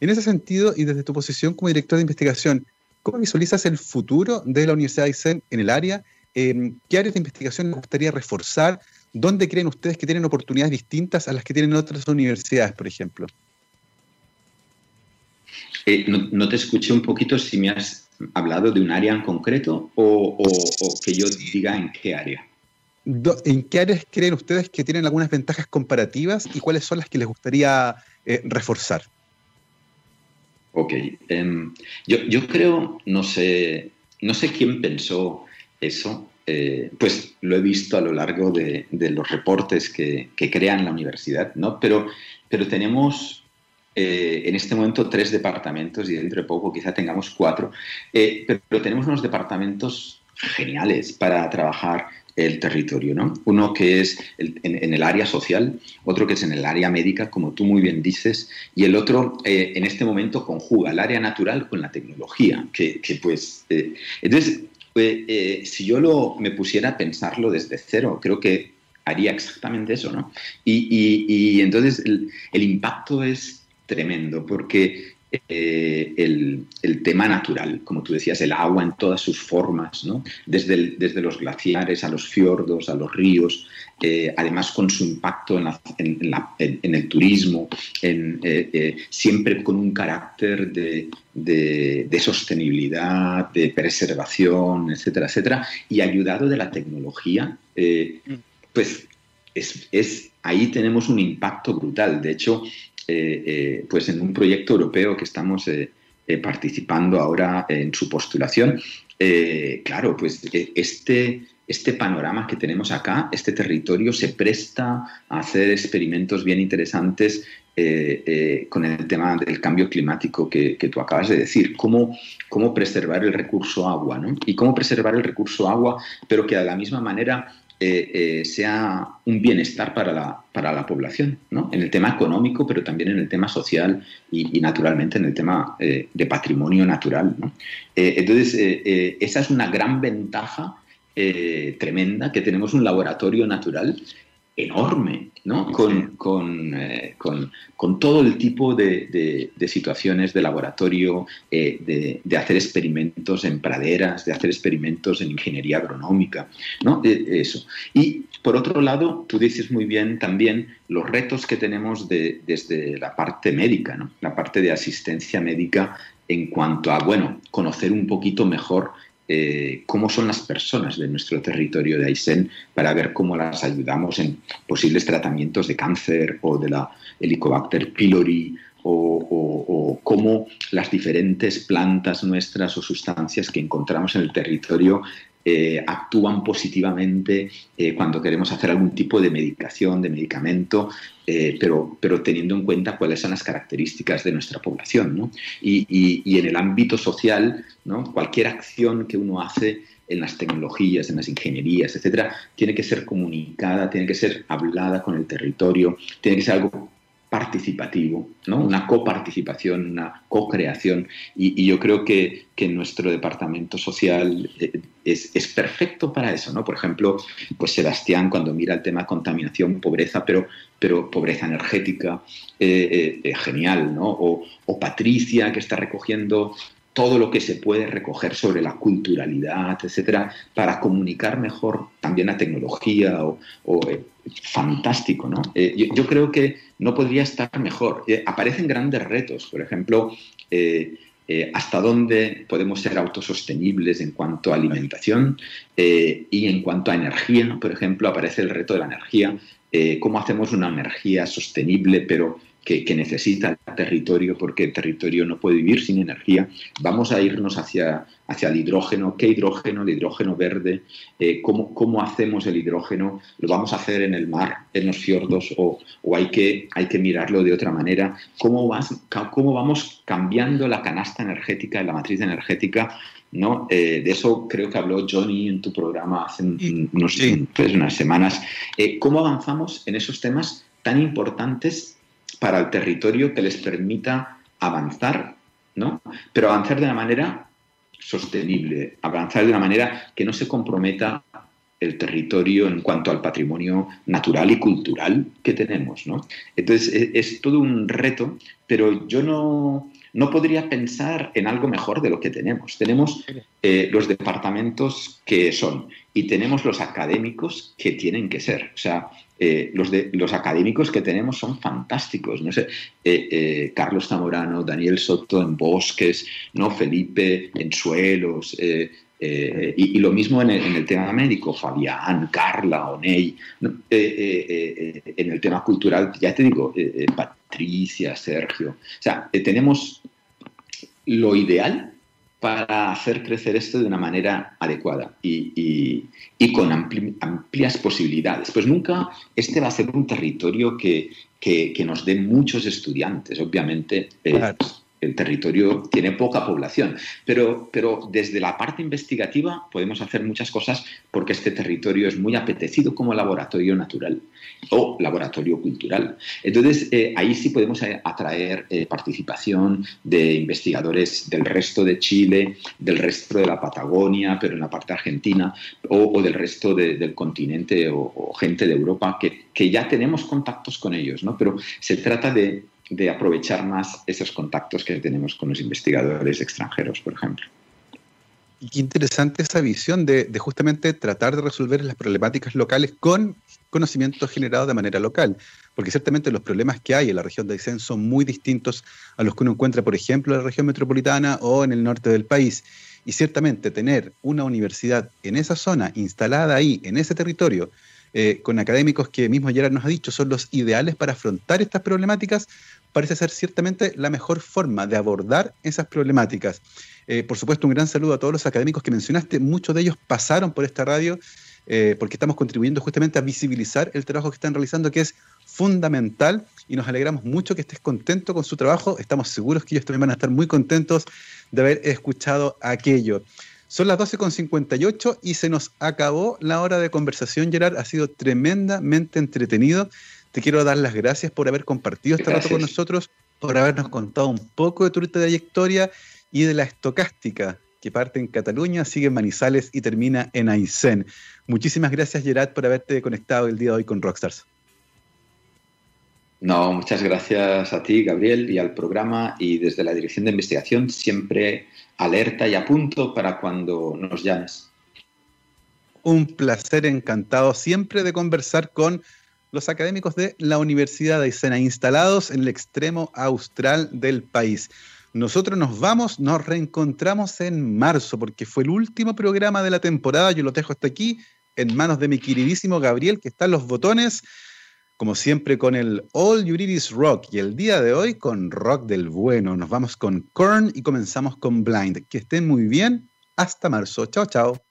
En ese sentido, y desde tu posición como director de investigación, ¿cómo visualizas el futuro de la Universidad de Aysén en el área? ¿Qué áreas de investigación les gustaría reforzar? ¿Dónde creen ustedes que tienen oportunidades distintas a las que tienen otras universidades, por ejemplo? no, te escuché un poquito si me has hablado de un área en concreto o, que yo diga en qué área? ¿En qué áreas creen ustedes que tienen algunas ventajas comparativas y cuáles son las que les gustaría eh, reforzar? Ok, em, yo, creo, no sé, no sé quién pensó eso, eh, pues lo he visto a lo largo de, los reportes que, que, crean la universidad, ¿no? Pero, pero tenemos eh, en este momento tres departamentos y dentro de poco quizá tengamos cuatro, eh, pero, tenemos unos departamentos geniales para trabajar el territorio, ¿no? Uno que es en, el área social, otro que es en el área médica, como tú muy bien dices, y el otro eh, en este momento conjuga el área natural con la tecnología, que, pues... entonces, si yo lo, me pusiera a pensarlo desde cero, creo que haría exactamente eso, ¿no? Y, entonces el impacto es tremendo, porque eh, el, tema natural, como tú decías, el agua en todas sus formas, ¿no? desde, desde los glaciares a los fiordos, a los ríos, eh, además con su impacto en, el turismo, eh, siempre con un carácter de, de, sostenibilidad, de preservación, etcétera, etcétera, y ayudado de la tecnología, mm. pues es, es, ahí tenemos un impacto brutal. De hecho, pues en un proyecto europeo que estamos eh, participando ahora en su postulación. claro, pues este, este panorama que tenemos acá, este territorio, se presta a hacer experimentos bien interesantes con el tema del cambio climático que, tú acabas de decir, cómo, cómo preservar el recurso agua, ¿no? Y cómo preservar el recurso agua, pero que de la misma manera eh, eh, sea un bienestar para la, para la población, ¿no? en el tema económico, pero también en el tema social y, naturalmente en el tema eh, de patrimonio natural. entonces, esa es una gran ventaja tremenda, que tenemos un laboratorio natural enorme, ¿no? Con, eh, con, con, todo el tipo de, de, situaciones de laboratorio, eh, de, hacer experimentos en praderas, de hacer experimentos en ingeniería agronómica, ¿no? eso. Y por otro lado, tú dices muy bien también los retos que tenemos desde la parte médica, ¿no? La parte de asistencia médica en cuanto a, bueno, conocer un poquito mejor eh, cómo son las personas de nuestro territorio de Aysén para ver cómo las ayudamos en posibles tratamientos de cáncer o de la Helicobacter pylori o, cómo las diferentes plantas nuestras o sustancias que encontramos en el territorio eh, actúan positivamente eh, cuando queremos hacer algún tipo de medicación, de medicamento, eh, pero, pero teniendo en cuenta cuáles son las características de nuestra población. Y, en el ámbito social, ¿no? cualquier acción que uno hace en las tecnologías, en las ingenierías, etcétera, tiene que ser comunicada, tiene que ser hablada con el territorio, tiene que ser algo participativo, ¿no? una coparticipación, una co-creación. Y, yo creo que, que, nuestro departamento social eh, es, es, perfecto para eso. ¿no? Por ejemplo, pues Sebastián, cuando mira el tema contaminación, pobreza, pero, pero pobreza energética, eh, eh, genial. ¿no? O, o, Patricia, que está recogiendo todo lo que se puede recoger sobre la culturalidad, etcétera, para comunicar mejor también la tecnología o, fantástico, ¿no? yo, creo que no podría estar mejor. Eh, aparecen grandes retos, por ejemplo, eh, eh, hasta dónde podemos ser autosostenibles en cuanto a alimentación y en cuanto a energía, por ejemplo, aparece el reto de la energía, cómo hacemos una energía sostenible pero que, necesita el territorio, porque el territorio no puede vivir sin energía. Vamos a irnos hacia, hacia el hidrógeno. ¿Qué hidrógeno? El hidrógeno verde. Eh, ¿cómo, ¿cómo, hacemos el hidrógeno? ¿Lo vamos a hacer en el mar, en los fiordos, o, o hay, que, hay que mirarlo de otra manera? ¿Cómo, vas, ¿Cómo vamos cambiando la canasta energética, la matriz energética ¿no? Eh, de eso creo que habló Johnny en tu programa hace unos, unas semanas. Eh, ¿Cómo avanzamos en esos temas tan importantes para el territorio que les permita avanzar, ¿no? Pero avanzar de una manera sostenible, avanzar de una manera que no se comprometa el territorio en cuanto al patrimonio natural y cultural que tenemos, ¿no? Entonces e, es, todo un reto, pero yo no, no, podría pensar en algo mejor de lo que tenemos. Tenemos eh, los departamentos que son y tenemos los académicos que tienen que ser. O sea, eh, los, de, los académicos que tenemos son fantásticos. No sé, eh, Carlos Zamorano, Daniel Soto en bosques, ¿no? Felipe en suelos. Y, lo mismo en el, tema médico, Fabián, Carla, Oney. en el tema cultural, ya te digo, Patricia, Sergio. O sea, tenemos lo ideal para hacer crecer esto de una manera adecuada y, con amplias posibilidades. Pues nunca este va a ser un territorio que, nos dé muchos estudiantes, obviamente. Eh, el territorio tiene poca población, pero, pero desde la parte investigativa podemos hacer muchas cosas porque este territorio es muy apetecido como laboratorio natural o laboratorio cultural. Entonces, eh, ahí sí podemos atraer eh, participación de investigadores del resto de Chile, del resto de la Patagonia, pero en la parte argentina, o, del resto del continente o, gente de Europa, que, que ya tenemos contactos con ellos, ¿no? Pero se trata de de aprovechar más esos contactos que tenemos con los investigadores extranjeros, por ejemplo. Y qué interesante esa visión de, justamente tratar de resolver las problemáticas locales con conocimiento generado de manera local, porque ciertamente los problemas que hay en la región de Aysén son muy distintos a los que uno encuentra, por ejemplo, en la región metropolitana o en el norte del país. Y ciertamente tener una universidad en esa zona, instalada ahí, en ese territorio, eh, con académicos que mismo Gerard nos ha dicho son los ideales para afrontar estas problemáticas, parece ser ciertamente la mejor forma de abordar esas problemáticas. Eh, por supuesto, un gran saludo a todos los académicos que mencionaste. Muchos de ellos pasaron por esta radio eh, porque estamos contribuyendo justamente a visibilizar el trabajo que están realizando, que es fundamental y nos alegramos mucho que estés contento con su trabajo. Estamos seguros que ellos también van a estar muy contentos de haber escuchado aquello. Son las 12.58 y se nos acabó la hora de conversación, Gerard. Ha sido tremendamente entretenido. Te quiero dar las gracias por haber compartido este rato con nosotros, por habernos contado un poco de tu trayectoria y de la estocástica que parte en Cataluña, sigue en Manizales y termina en Aysén. Muchísimas gracias, Gerard, por haberte conectado el día de hoy con Rockstars. No, muchas gracias a ti, Gabriel, y al programa y desde la Dirección de Investigación siempre alerta y a punto para cuando nos llames. Un placer encantado siempre de conversar con los académicos de la Universidad de Aysén, instalados en el extremo austral del país. Nosotros nos vamos, nos reencontramos en marzo, porque fue el último programa de la temporada. Yo lo dejo hasta aquí, en manos de mi queridísimo Gabriel, que está en los botones como siempre con el All You Need Is Rock y el día de hoy con rock del bueno. Nos vamos con Korn y comenzamos con Blind. Que estén muy bien. Hasta marzo. Chao, chao.